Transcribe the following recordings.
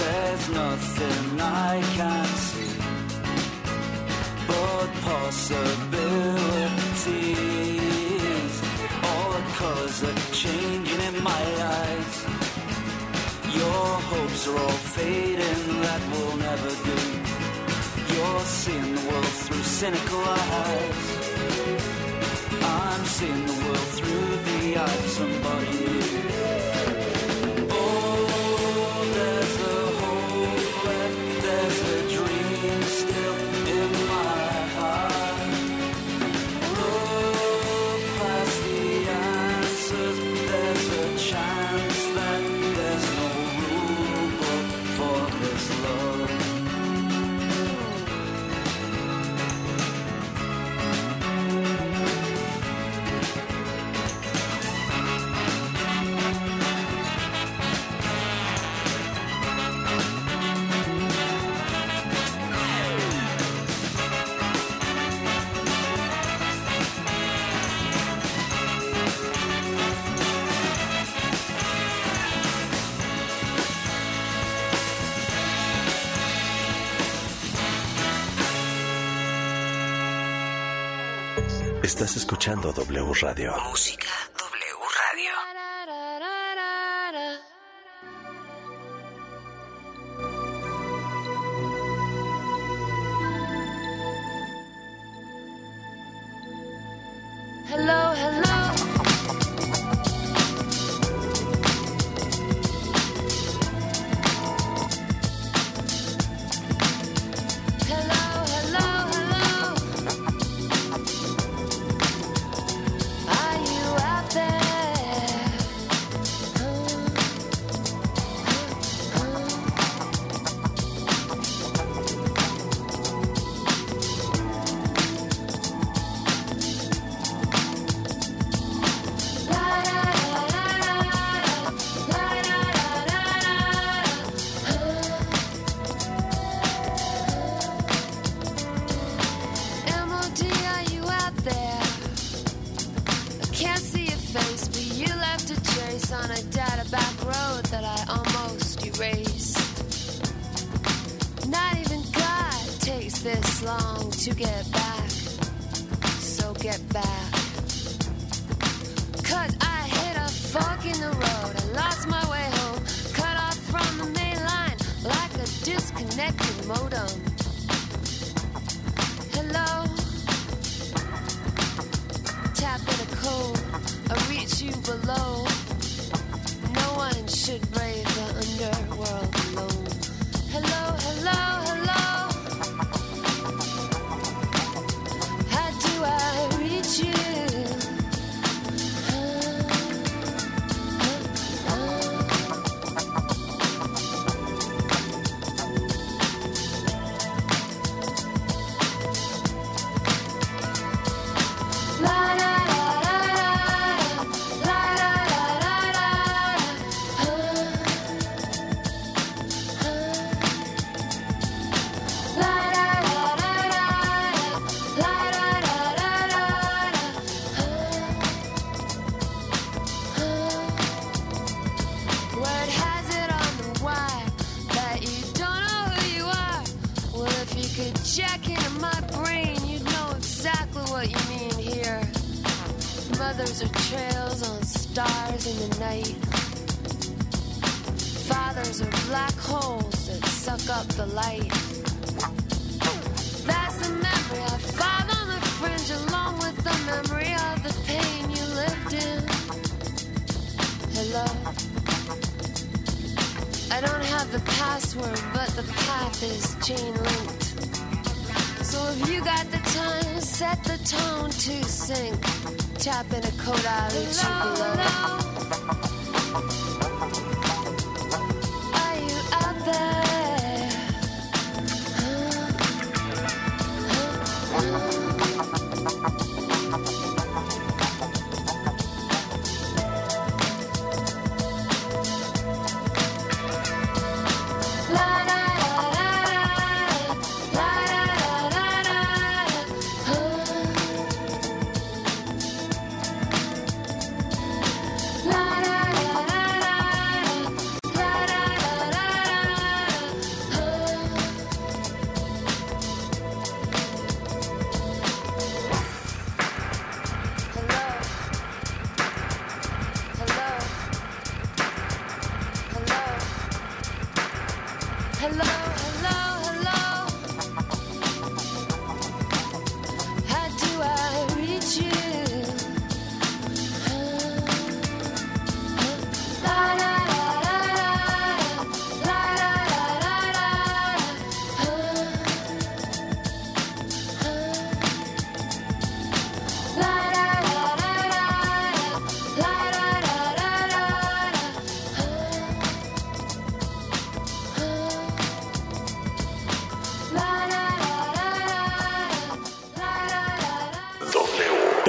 There's nothing I can't see but possibilities. All the colors are changing in my eyes. Your hopes are all fading, that will never do. You're seeing the world through cynical eyes. I'm seeing the world through the eyes of somebody escuchando W Radio. Música Mothers are trails on stars in the night. Fathers are black holes that suck up the light. That's the memory I find on the fringe, along with the memory of the pain you lived in. Hello. I don't have the password, but the path is chain linked. So if you got the time, set the tone to sync tapping a coat I'll below.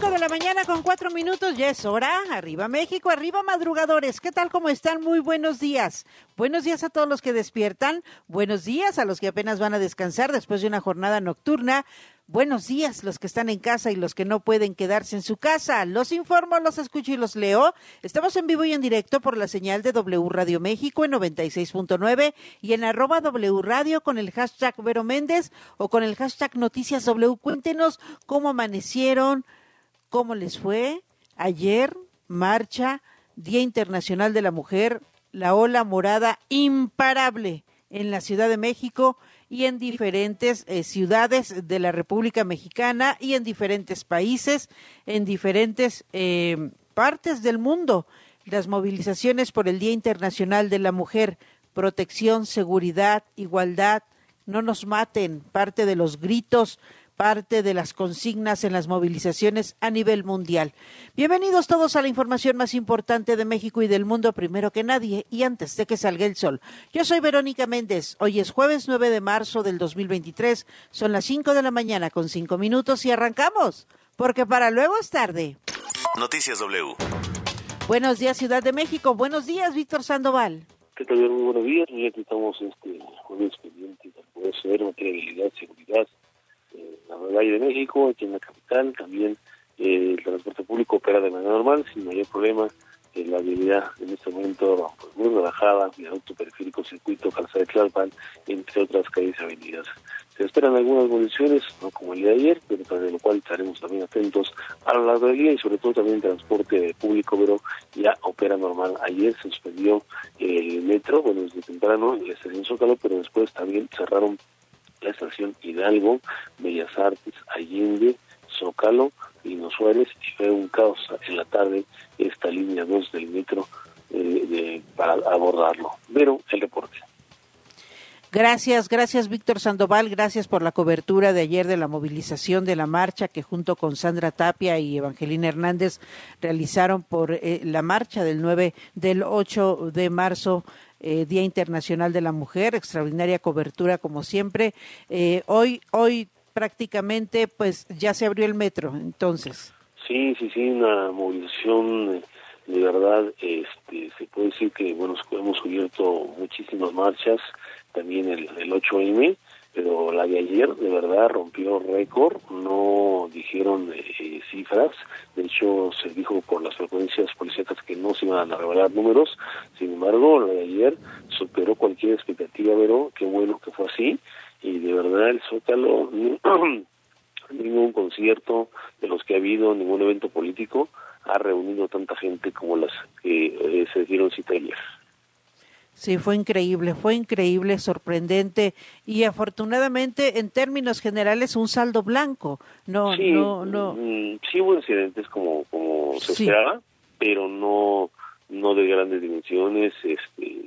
5 de la mañana con 4 minutos, ya es hora. Arriba México, arriba madrugadores. ¿Qué tal? ¿Cómo están? Muy buenos días. Buenos días a todos los que despiertan. Buenos días a los que apenas van a descansar después de una jornada nocturna. Buenos días los que están en casa y los que no pueden quedarse en su casa. Los informo, los escucho y los leo. Estamos en vivo y en directo por la señal de W Radio México en 96.9 y en arroba W Radio con el hashtag Vero Méndez o con el hashtag Noticias W. Cuéntenos cómo amanecieron, cómo les fue ayer, marcha, Día Internacional de la Mujer, la ola morada imparable en la Ciudad de México y en diferentes eh, ciudades de la República Mexicana y en diferentes países, en diferentes eh, partes del mundo. Las movilizaciones por el Día Internacional de la Mujer, protección, seguridad, igualdad, no nos maten, parte de los gritos parte de las consignas en las movilizaciones a nivel mundial. Bienvenidos todos a la información más importante de México y del mundo, primero que nadie y antes de que salga el sol. Yo soy Verónica Méndez. Hoy es jueves 9 de marzo del 2023. Son las 5 de la mañana con 5 minutos y arrancamos, porque para luego es tarde. Noticias W. Buenos días, Ciudad de México. Buenos días, Víctor Sandoval. ¿Qué tal? Muy buenos días. Ya que estamos este jueves pendientes del poder ser materialidad, seguridad eh, la Valle de México, aquí en la capital. También eh, el transporte público opera de manera normal, sin mayor problema. Eh, la habilidad en este momento pues, muy relajada, viaducto periférico, circuito, calzada de Tlalpan, entre otras calles y avenidas. Se esperan algunas movilizaciones, no como el día de ayer, pero de lo cual estaremos también atentos a lo largo y sobre todo también el transporte público, pero ya opera normal. Ayer se suspendió el metro, bueno, desde temprano, en la estación Zócalo, pero después también cerraron la estación Hidalgo, Bellas Artes, Allende, Zócalo, Lino Suárez, y fue un caos en la tarde esta línea 2 del metro eh, de, para abordarlo. Pero el reporte. Gracias, gracias Víctor Sandoval, gracias por la cobertura de ayer de la movilización de la marcha que junto con Sandra Tapia y Evangelina Hernández realizaron por eh, la marcha del 9 del 8 de marzo eh, Día Internacional de la Mujer, extraordinaria cobertura como siempre. Eh, hoy hoy prácticamente pues ya se abrió el metro, entonces. Sí, sí, sí, una movilización eh, de verdad, este, se puede decir que bueno, hemos cubierto muchísimas marchas, también el, el 8M, pero la de ayer de verdad rompió récord, no dijeron eh, cifras, de hecho se dijo por las frecuencias policíacas que no se iban a revelar números, sin embargo la de ayer superó cualquier expectativa, pero qué bueno que fue así, y de verdad el Zócalo, ningún concierto de los que ha habido, ningún evento político ha reunido tanta gente como las que eh, se dieron cita ayer. Sí, fue increíble, fue increíble, sorprendente y afortunadamente en términos generales un saldo blanco. No, sí, no, no. mm, Sí hubo incidentes como como se Sí. esperaba, pero no no de grandes dimensiones, este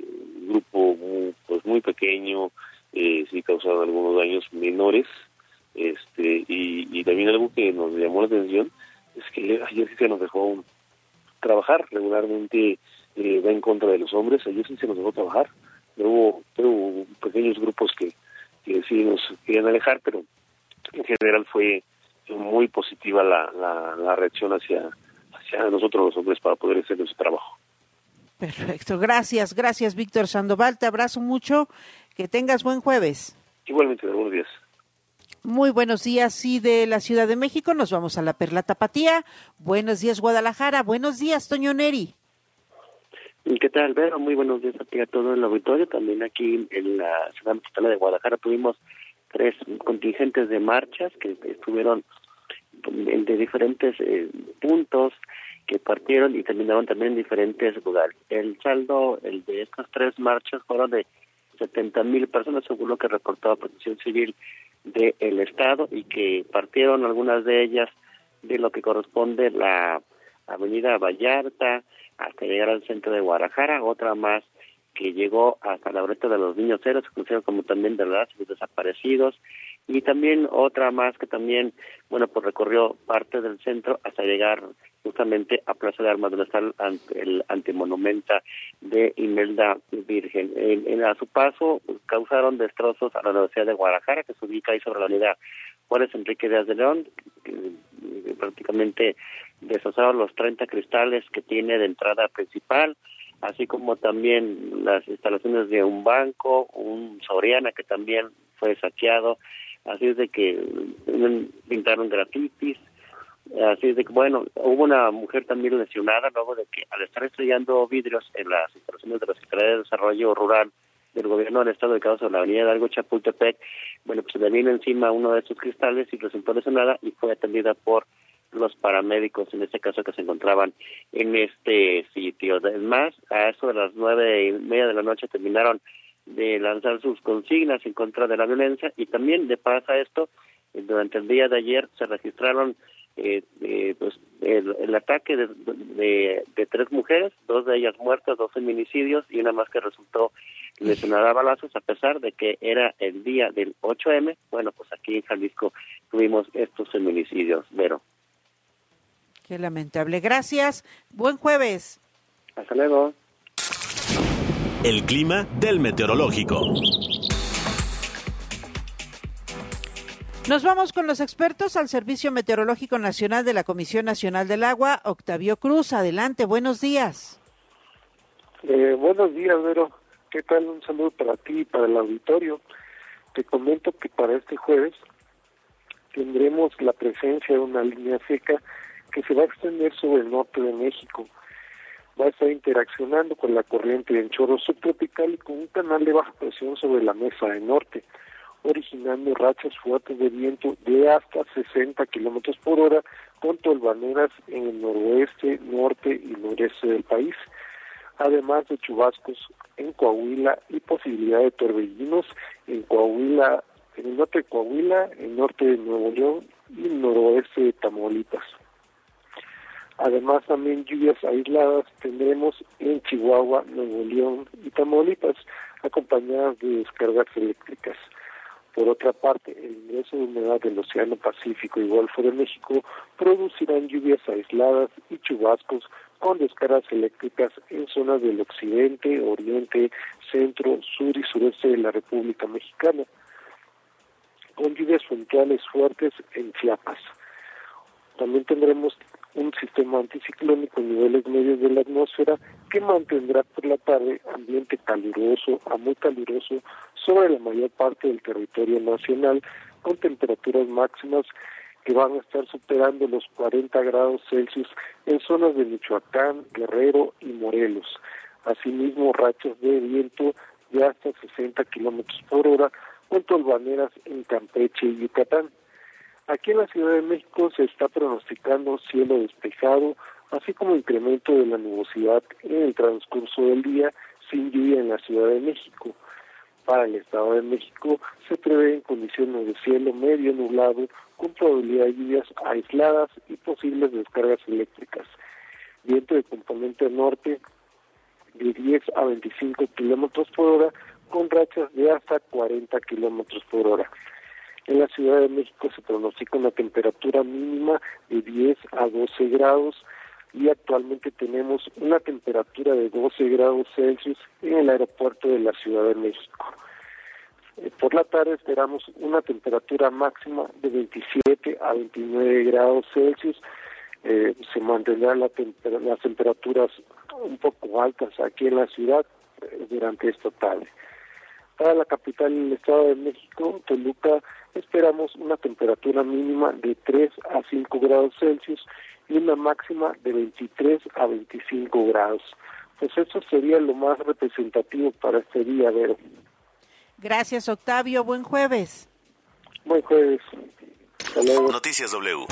grupo muy, pues muy pequeño, eh, sí causaron algunos daños menores, este y, y también algo que nos llamó la atención es que ayer sí se nos dejó trabajar regularmente eh, va en contra de los hombres ayer sí se nos dejó trabajar pero hubo, pero hubo pequeños grupos que, que sí nos querían alejar pero en general fue muy positiva la, la, la reacción hacia hacia nosotros los hombres para poder hacer nuestro trabajo Perfecto, gracias, gracias Víctor Sandoval, te abrazo mucho, que tengas buen jueves. igualmente buenos días Muy buenos días, sí, de la Ciudad de México nos vamos a la Perla Tapatía. Buenos días, Guadalajara. Buenos días, Toño Neri. ¿Qué tal, Vero? Muy buenos días a ti a todo el auditorio. También aquí en la ciudad mexicana de Guadalajara tuvimos tres contingentes de marchas que estuvieron de diferentes eh, puntos que partieron y terminaron también en diferentes lugares. El saldo el de estas tres marchas fueron de 70 mil personas, según lo que reportaba Protección Civil del Estado, y que partieron algunas de ellas de lo que corresponde la Avenida Vallarta hasta llegar al centro de Guadalajara, otra más que llegó hasta la breta de los niños conocido como también de los desaparecidos, y también otra más que también, bueno, pues recorrió parte del centro hasta llegar justamente a Plaza de Armas, donde está el, antimonumenta de Imelda Virgen. En, a su paso causaron destrozos a la Universidad de Guadalajara, que se ubica ahí sobre la unidad Juárez Enrique Díaz de León, prácticamente destrozaron los 30 cristales que tiene de entrada principal, así como también las instalaciones de un banco, un Soriana que también fue saqueado, así es de que pintaron grafitis, así es de que bueno, hubo una mujer también lesionada luego de que al estar estrellando vidrios en las instalaciones de la Secretaría de Desarrollo Rural del gobierno del estado de sobre la avenida Hidalgo Chapultepec, bueno, pues le vino encima uno de estos cristales y resultó lesionada y fue atendida por los paramédicos, en este caso que se encontraban en este sitio. Además, a eso de las nueve y media de la noche terminaron de lanzar sus consignas en contra de la violencia y también de pasa esto, eh, durante el día de ayer se registraron eh, eh, pues el, ataque de, de, tres mujeres, dos de ellas muertas, dos feminicidios y una más que resultó lesionada a balazos a pesar de que era el día del 8M. Bueno, pues aquí en Jalisco tuvimos estos feminicidios, Vero. Qué lamentable. Gracias. Buen jueves. Hasta luego. El clima del meteorológico. Nos vamos con los expertos al Servicio Meteorológico Nacional de la Comisión Nacional del Agua, Octavio Cruz. Adelante, buenos días. Eh, buenos días, Vero. ¿Qué tal? Un saludo para ti y para el auditorio. Te comento que para este jueves tendremos la presencia de una línea seca que se va a extender sobre el norte de México. Va a estar interaccionando con la corriente en chorro subtropical y con un canal de baja presión sobre la mesa del norte, originando rachas fuertes de viento de hasta 60 kilómetros por hora con tolvaneras en el noroeste, norte y noreste del país, además de chubascos en Coahuila y posibilidad de torbellinos en Coahuila, en el norte de Coahuila, el norte de Nuevo León y noroeste de Tamaulipas. Además, también lluvias aisladas tendremos en Chihuahua, Nuevo León y Tamaulipas, acompañadas de descargas eléctricas. Por otra parte, el ingreso de humedad del Océano Pacífico y Golfo de México producirán lluvias aisladas y chubascos con descargas eléctricas en zonas del occidente, oriente, centro, sur y sureste de la República Mexicana, con lluvias puntuales fuertes en Chiapas. También tendremos un sistema anticiclónico en niveles medios de la atmósfera que mantendrá por la tarde ambiente caluroso a muy caluroso sobre la mayor parte del territorio nacional con temperaturas máximas que van a estar superando los 40 grados Celsius en zonas de Michoacán, Guerrero y Morelos. Asimismo, rachas de viento de hasta 60 kilómetros por hora con tolvaneras en Campeche y Yucatán. Aquí en la Ciudad de México se está pronosticando cielo despejado, así como incremento de la nubosidad en el transcurso del día sin lluvia en la Ciudad de México. Para el Estado de México se prevén condiciones de cielo medio nublado con probabilidad de lluvias aisladas y posibles descargas eléctricas. Viento de componente norte de 10 a 25 kilómetros por hora con rachas de hasta 40 kilómetros por hora. En la Ciudad de México se pronostica una temperatura mínima de 10 a 12 grados y actualmente tenemos una temperatura de 12 grados Celsius en el aeropuerto de la Ciudad de México. Eh, por la tarde esperamos una temperatura máxima de 27 a 29 grados Celsius. Eh, se mantendrán las temperaturas un poco altas aquí en la ciudad eh, durante esta tarde. Para la capital del Estado de México, Toluca, esperamos una temperatura mínima de 3 a 5 grados Celsius y una máxima de 23 a 25 grados. Pues eso sería lo más representativo para este día, Vero. Gracias, Octavio. Buen jueves. Buen jueves. Hasta luego. Noticias W.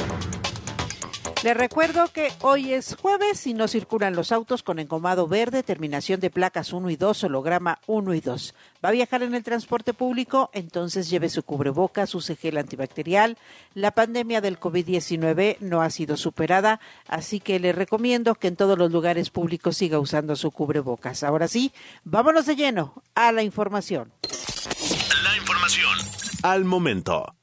Les recuerdo que hoy es jueves y no circulan los autos con engomado verde, terminación de placas 1 y 2, holograma 1 y 2. ¿Va a viajar en el transporte público? Entonces lleve su cubrebocas, use gel antibacterial. La pandemia del COVID-19 no ha sido superada, así que le recomiendo que en todos los lugares públicos siga usando su cubrebocas. Ahora sí, vámonos de lleno a la información. La información al momento.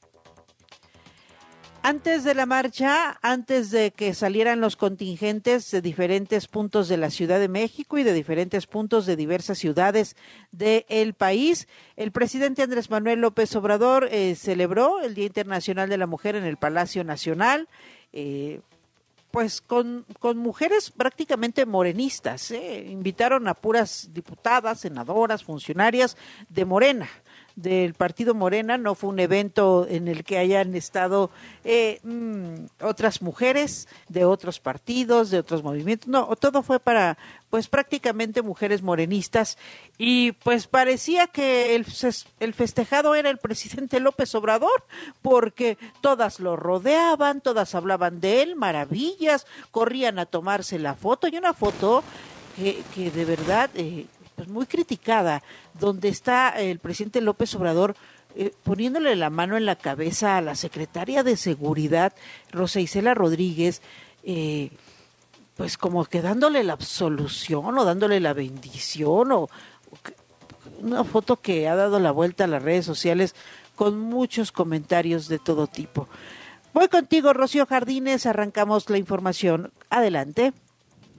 Antes de la marcha, antes de que salieran los contingentes de diferentes puntos de la Ciudad de México y de diferentes puntos de diversas ciudades del país, el presidente Andrés Manuel López Obrador eh, celebró el Día Internacional de la Mujer en el Palacio Nacional. Eh, pues con, con, mujeres prácticamente morenistas. ¿eh? Invitaron a puras diputadas, senadoras, funcionarias de Morena del partido Morena, no fue un evento en el que hayan estado eh, mm, otras mujeres de otros partidos, de otros movimientos, no, todo fue para pues prácticamente mujeres morenistas. Y pues parecía que el, el festejado era el presidente López Obrador porque todas lo rodeaban, todas hablaban de él, maravillas, corrían a tomarse la foto. Y una foto que, que de verdad... Eh, pues muy criticada, donde está el presidente López Obrador eh, poniéndole la mano en la cabeza a la secretaria de Seguridad, Rosa Isela Rodríguez, eh, pues como que dándole la absolución o dándole la bendición o, o una foto que ha dado la vuelta a las redes sociales con muchos comentarios de todo tipo. Voy contigo, Rocío Jardines, arrancamos la información. Adelante.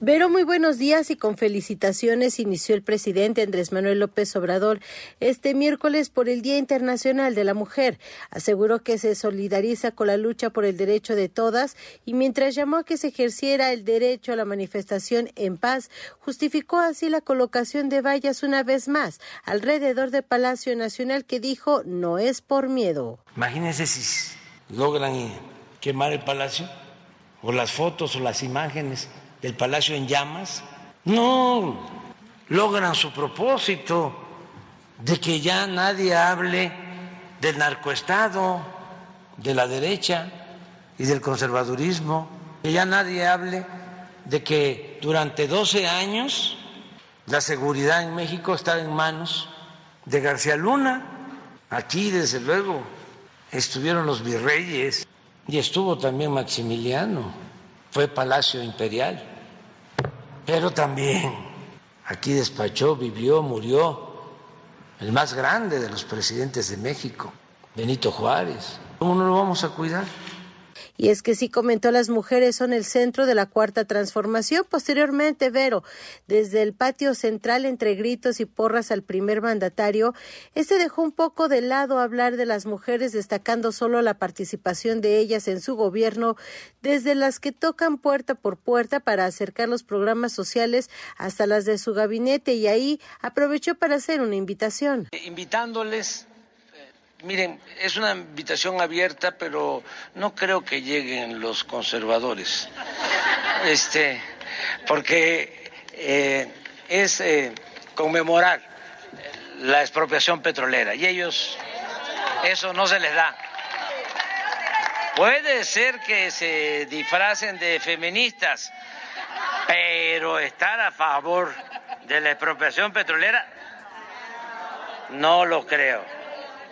Vero, muy buenos días y con felicitaciones inició el presidente Andrés Manuel López Obrador este miércoles por el Día Internacional de la Mujer. Aseguró que se solidariza con la lucha por el derecho de todas y mientras llamó a que se ejerciera el derecho a la manifestación en paz, justificó así la colocación de vallas una vez más alrededor del Palacio Nacional que dijo no es por miedo. Imagínense si logran quemar el palacio o las fotos o las imágenes del palacio en llamas, no logran su propósito de que ya nadie hable del narcoestado, de la derecha y del conservadurismo, que ya nadie hable de que durante 12 años la seguridad en México está en manos de García Luna. Aquí, desde luego, estuvieron los virreyes y estuvo también Maximiliano, fue Palacio Imperial pero también aquí despachó, vivió, murió el más grande de los presidentes de México, Benito Juárez. ¿Cómo no lo vamos a cuidar? Y es que sí comentó, las mujeres son el centro de la cuarta transformación. Posteriormente, Vero, desde el patio central entre gritos y porras al primer mandatario, este dejó un poco de lado hablar de las mujeres, destacando solo la participación de ellas en su gobierno, desde las que tocan puerta por puerta para acercar los programas sociales hasta las de su gabinete y ahí aprovechó para hacer una invitación. Invitándoles Miren, es una invitación abierta, pero no creo que lleguen los conservadores. Este, porque eh, es eh, conmemorar la expropiación petrolera y ellos eso no se les da. Puede ser que se disfracen de feministas, pero estar a favor de la expropiación petrolera no lo creo.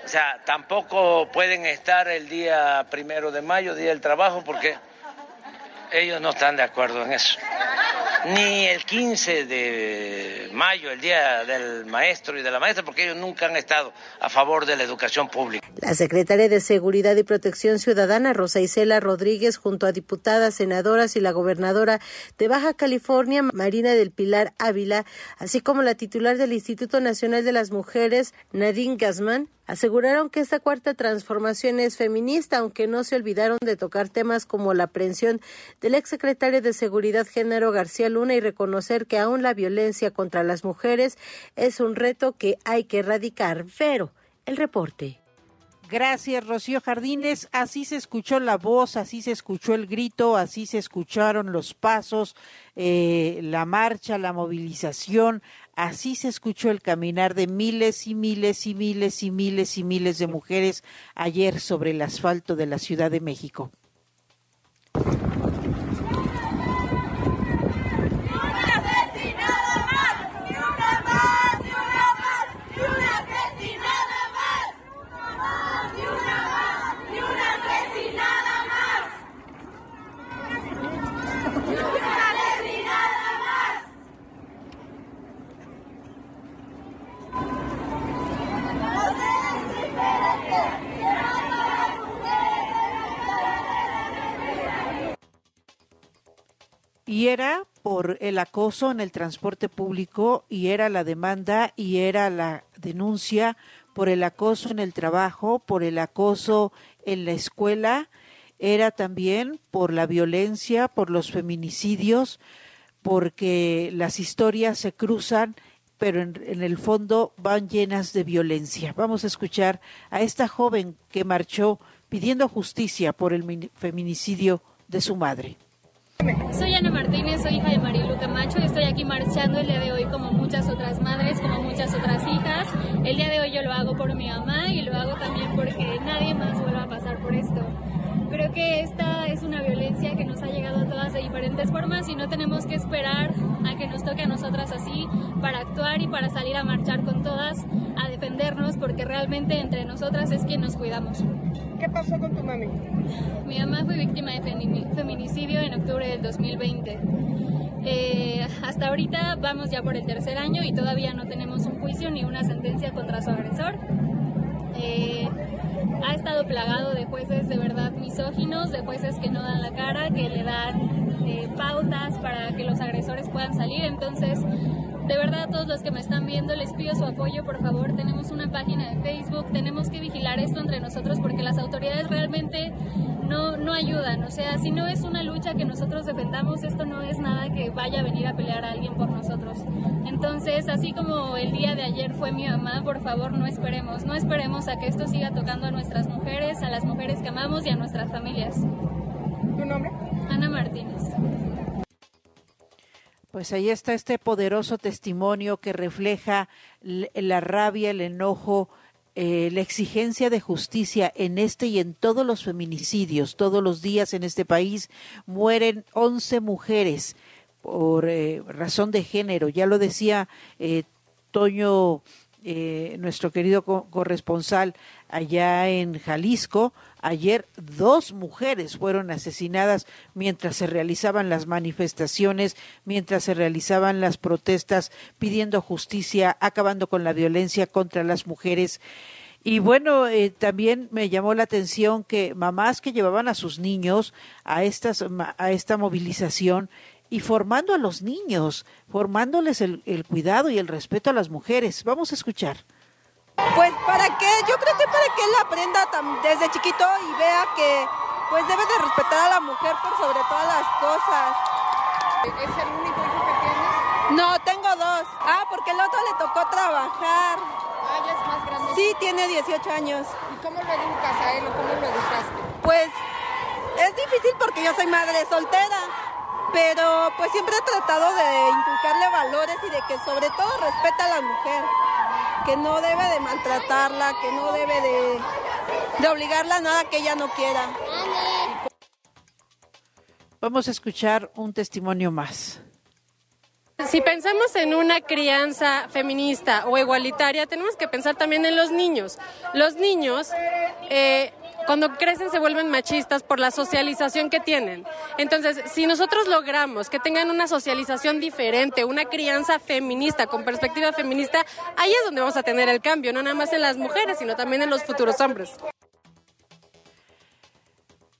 O sea, tampoco pueden estar el día primero de mayo, día del trabajo, porque ellos no están de acuerdo en eso. Ni el 15 de mayo, el día del maestro y de la maestra, porque ellos nunca han estado a favor de la educación pública. La secretaria de Seguridad y Protección Ciudadana, Rosa Isela Rodríguez, junto a diputadas, senadoras y la gobernadora de Baja California, Marina del Pilar Ávila, así como la titular del Instituto Nacional de las Mujeres, Nadine Gasman, aseguraron que esta cuarta transformación es feminista, aunque no se olvidaron de tocar temas como la aprehensión del exsecretario de Seguridad Género García Luna y reconocer que aún la violencia contra las mujeres es un reto que hay que erradicar. Pero el reporte. Gracias, Rocío Jardines. Así se escuchó la voz, así se escuchó el grito, así se escucharon los pasos, eh, la marcha, la movilización, así se escuchó el caminar de miles y miles y miles y miles y miles de mujeres ayer sobre el asfalto de la Ciudad de México. Por el acoso en el transporte público y era la demanda y era la denuncia por el acoso en el trabajo, por el acoso en la escuela, era también por la violencia, por los feminicidios, porque las historias se cruzan, pero en, en, el fondo van llenas de violencia. Vamos a escuchar a esta joven que marchó pidiendo justicia por el feminicidio de su madre. Soy Ana Martínez, soy hija de Marilu Camacho estoy aquí marchando el día de hoy como muchas otras madres, como muchas otras hijas. El día de hoy yo lo hago por mi mamá y lo hago también porque nadie más vuelva a pasar por esto. Creo que esta es una violencia que nos ha llegado a todas de diferentes formas y no tenemos que esperar a que nos toque a nosotras así para actuar y para salir a marchar con todas, a defendernos, porque realmente entre nosotras es quien nos cuidamos. ¿Qué pasó con tu mami? Mi mamá fue víctima de feminicidio en octubre del 2020. Eh, hasta ahorita vamos ya por el tercer año y todavía no tenemos un juicio ni una sentencia contra su agresor. Eh, ha estado plagado de jueces de verdad misóginos, de jueces que no dan la cara, que le dan eh, pautas para que los agresores puedan salir. Entonces, de verdad, a todos los que me están viendo, les pido su apoyo, por favor. Tenemos una página de Facebook, tenemos que vigilar esto entre nosotros porque las autoridades realmente no, no ayudan. O sea, si no es una lucha que nosotros defendamos, esto no es nada que vaya a venir a pelear a alguien por nosotros. Entonces, así como el día de ayer fue mi mamá, por favor, no esperemos. No esperemos a que esto siga tocando a nuestras mujeres, a las mujeres que amamos y a nuestras familias. ¿Tu nombre? Ana Martínez. Pues ahí está este poderoso testimonio que refleja la rabia, el enojo, eh, la exigencia de justicia en este y en todos los feminicidios. Todos los días en este país mueren 11 mujeres por eh, razón de género. Ya lo decía eh, Toño, nuestro querido co corresponsal allá en Jalisco, Ayer dos mujeres fueron asesinadas mientras se realizaban las manifestaciones, mientras se realizaban las protestas pidiendo justicia, acabando con la violencia contra las mujeres. Y bueno, eh, también me llamó la atención que mamás que llevaban a sus niños a, estas, a esta movilización y formando a los niños, formándoles el, el cuidado y el respeto a las mujeres. Vamos a escuchar. Pues para que, yo creo que para que él aprenda desde chiquito y vea que pues debe de respetar a la mujer por sobre todas las cosas. ¿Es el único hijo que tienes? No, tengo dos. Ah, porque el otro le tocó trabajar. Ah, ya es más grande. Sí, tiene 18 años. ¿Y cómo lo educas a él o cómo lo educaste? Pues es difícil porque yo soy madre soltera pero pues siempre he tratado de inculcarle valores y de que sobre todo respeta a la mujer que no debe de maltratarla, que no debe de, de obligarla a nada que ella no quiera. Vamos a escuchar un testimonio más. Si pensamos en una crianza feminista o igualitaria, tenemos que pensar también en los niños. Los niños eh, cuando crecen se vuelven machistas por la socialización que tienen. Entonces, si nosotros logramos que tengan una socialización diferente, una crianza feminista, con perspectiva feminista, ahí es donde vamos a tener el cambio, no nada más en las mujeres, sino también en los futuros hombres.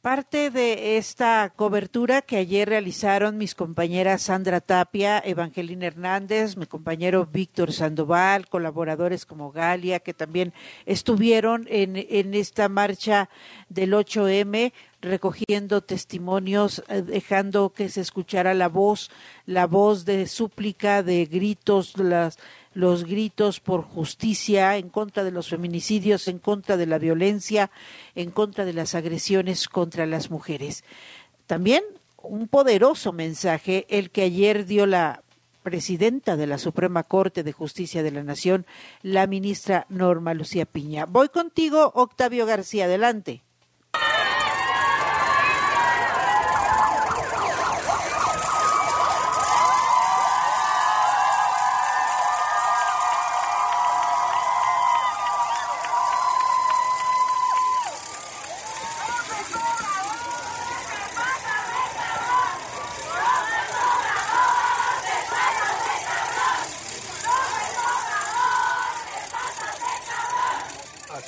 Parte de esta cobertura que ayer realizaron mis compañeras Sandra Tapia, Evangelina Hernández, mi compañero Víctor Sandoval, colaboradores como Galia, que también estuvieron en, en esta marcha del 8M, recogiendo testimonios, eh, dejando que se escuchara la voz, la voz de súplica, de gritos, las, los gritos por justicia en contra de los feminicidios, en contra de la violencia, en contra de las agresiones contra las mujeres. También un poderoso mensaje el que ayer dio la presidenta de la Suprema Corte de Justicia de la Nación, la ministra Norma Lucía Piña. Voy contigo, Octavio García, adelante.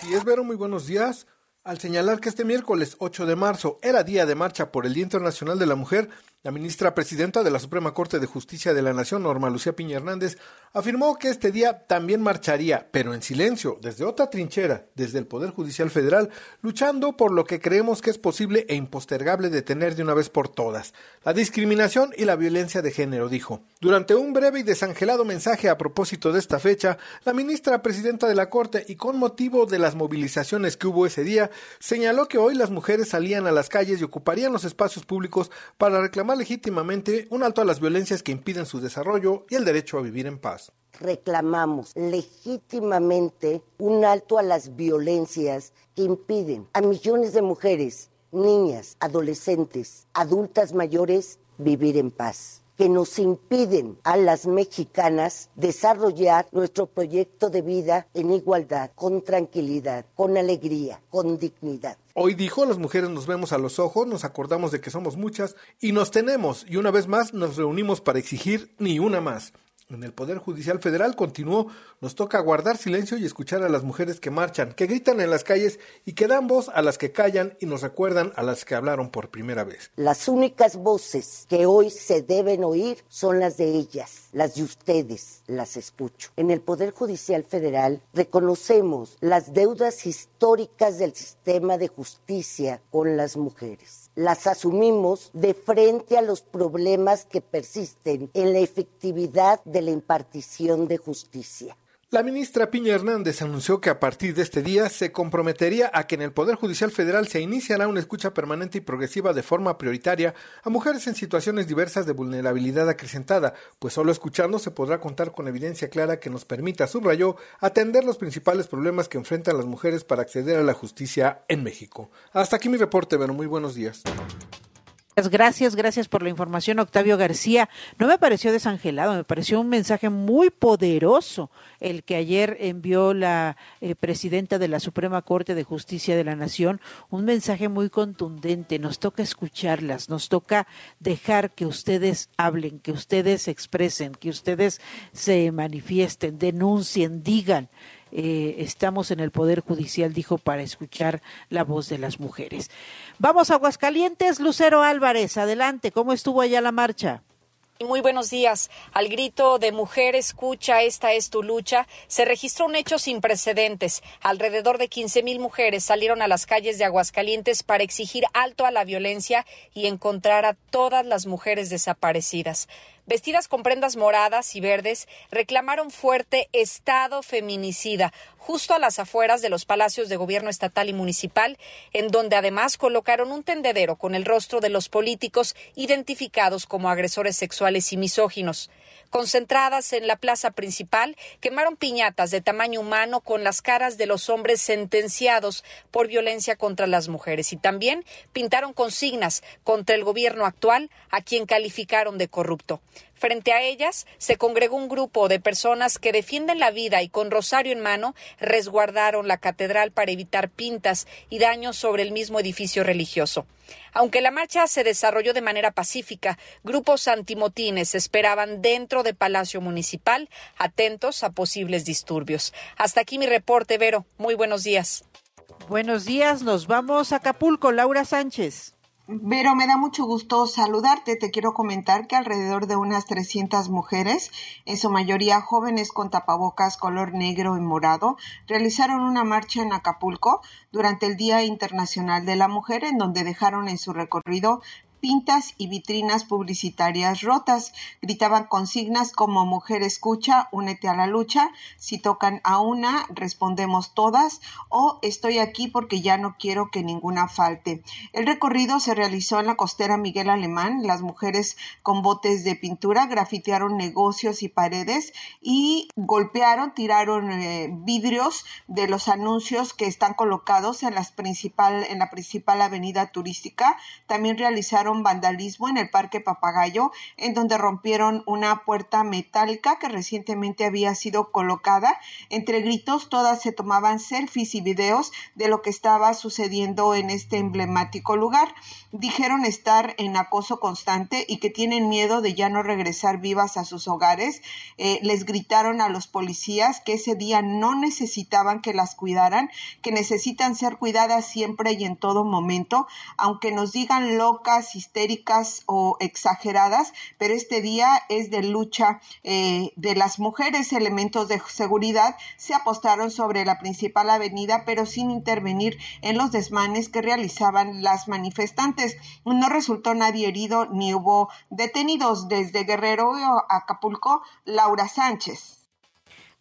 Así es, Vero, muy buenos días. Al señalar que este miércoles 8 de marzo era día de marcha por el Día Internacional de la Mujer, la ministra presidenta de la Suprema Corte de Justicia de la Nación, Norma Lucía Piña Hernández, afirmó que este día también marcharía, pero en silencio, desde otra trinchera, desde el Poder Judicial Federal, luchando por lo que creemos que es posible e impostergable detener de una vez por todas, la discriminación y la violencia de género, dijo. Durante un breve y desangelado mensaje a propósito de esta fecha, la ministra presidenta de la Corte y con motivo de las movilizaciones que hubo ese día, señaló que hoy las mujeres salían a las calles y ocuparían los espacios públicos para reclamar legítimamente un alto a las violencias que impiden su desarrollo y el derecho a vivir en paz. Reclamamos legítimamente un alto a las violencias que impiden a millones de mujeres, niñas, adolescentes, adultas mayores vivir en paz que nos impiden a las mexicanas desarrollar nuestro proyecto de vida en igualdad, con tranquilidad, con alegría, con dignidad. Hoy dijo, las mujeres nos vemos a los ojos, nos acordamos de que somos muchas y nos tenemos y una vez más nos reunimos para exigir ni una más. En el Poder Judicial Federal continuó, nos toca guardar silencio y escuchar a las mujeres que marchan, que gritan en las calles y que dan voz a las que callan y nos recuerdan a las que hablaron por primera vez. Las únicas voces que hoy se deben oír son las de ellas, las de ustedes, las escucho. En el Poder Judicial Federal reconocemos las deudas históricas del sistema de justicia con las mujeres las asumimos de frente a los problemas que persisten en la efectividad de la impartición de justicia. La ministra Piña Hernández anunció que a partir de este día se comprometería a que en el Poder Judicial Federal se iniciará una escucha permanente y progresiva de forma prioritaria a mujeres en situaciones diversas de vulnerabilidad acrecentada, pues solo escuchando se podrá contar con evidencia clara que nos permita, subrayó, atender los principales problemas que enfrentan las mujeres para acceder a la justicia en México. Hasta aquí mi reporte, pero muy buenos días. Gracias, gracias por la información, Octavio García. No me pareció desangelado, me pareció un mensaje muy poderoso el que ayer envió la eh, presidenta de la Suprema Corte de Justicia de la Nación, un mensaje muy contundente. Nos toca escucharlas, nos toca dejar que ustedes hablen, que ustedes expresen, que ustedes se manifiesten, denuncien, digan. Eh, estamos en el Poder Judicial, dijo, para escuchar la voz de las mujeres. Vamos a Aguascalientes, Lucero Álvarez, adelante, ¿cómo estuvo allá la marcha? Muy buenos días. Al grito de mujer escucha, esta es tu lucha, se registró un hecho sin precedentes. Alrededor de 15 mil mujeres salieron a las calles de Aguascalientes para exigir alto a la violencia y encontrar a todas las mujeres desaparecidas vestidas con prendas moradas y verdes, reclamaron fuerte Estado feminicida, justo a las afueras de los palacios de gobierno estatal y municipal, en donde además colocaron un tendedero con el rostro de los políticos identificados como agresores sexuales y misóginos concentradas en la plaza principal, quemaron piñatas de tamaño humano con las caras de los hombres sentenciados por violencia contra las mujeres y también pintaron consignas contra el gobierno actual, a quien calificaron de corrupto. Frente a ellas se congregó un grupo de personas que defienden la vida y con rosario en mano resguardaron la catedral para evitar pintas y daños sobre el mismo edificio religioso. Aunque la marcha se desarrolló de manera pacífica, grupos antimotines esperaban dentro de Palacio Municipal, atentos a posibles disturbios. Hasta aquí mi reporte, Vero. Muy buenos días. Buenos días, nos vamos a Acapulco, Laura Sánchez. Vero, me da mucho gusto saludarte. Te quiero comentar que alrededor de unas 300 mujeres, en su mayoría jóvenes con tapabocas color negro y morado, realizaron una marcha en Acapulco durante el Día Internacional de la Mujer, en donde dejaron en su recorrido pintas y vitrinas publicitarias rotas. Gritaban consignas como Mujer escucha, únete a la lucha, si tocan a una, respondemos todas o estoy aquí porque ya no quiero que ninguna falte. El recorrido se realizó en la costera Miguel Alemán. Las mujeres con botes de pintura grafitearon negocios y paredes y golpearon, tiraron eh, vidrios de los anuncios que están colocados en, las principal, en la principal avenida turística. También realizaron vandalismo en el Parque Papagayo, en donde rompieron una puerta metálica que recientemente había sido colocada. Entre gritos, todas se tomaban selfies y videos de lo que estaba sucediendo en este emblemático lugar. Dijeron estar en acoso constante y que tienen miedo de ya no regresar vivas a sus hogares. Eh, les gritaron a los policías que ese día no necesitaban que las cuidaran, que necesitan ser cuidadas siempre y en todo momento, aunque nos digan locas y histéricas o exageradas, pero este día es de lucha eh, de las mujeres. Elementos de seguridad se apostaron sobre la principal avenida, pero sin intervenir en los desmanes que realizaban las manifestantes. No resultó nadie herido ni hubo detenidos desde Guerrero a Acapulco. Laura Sánchez.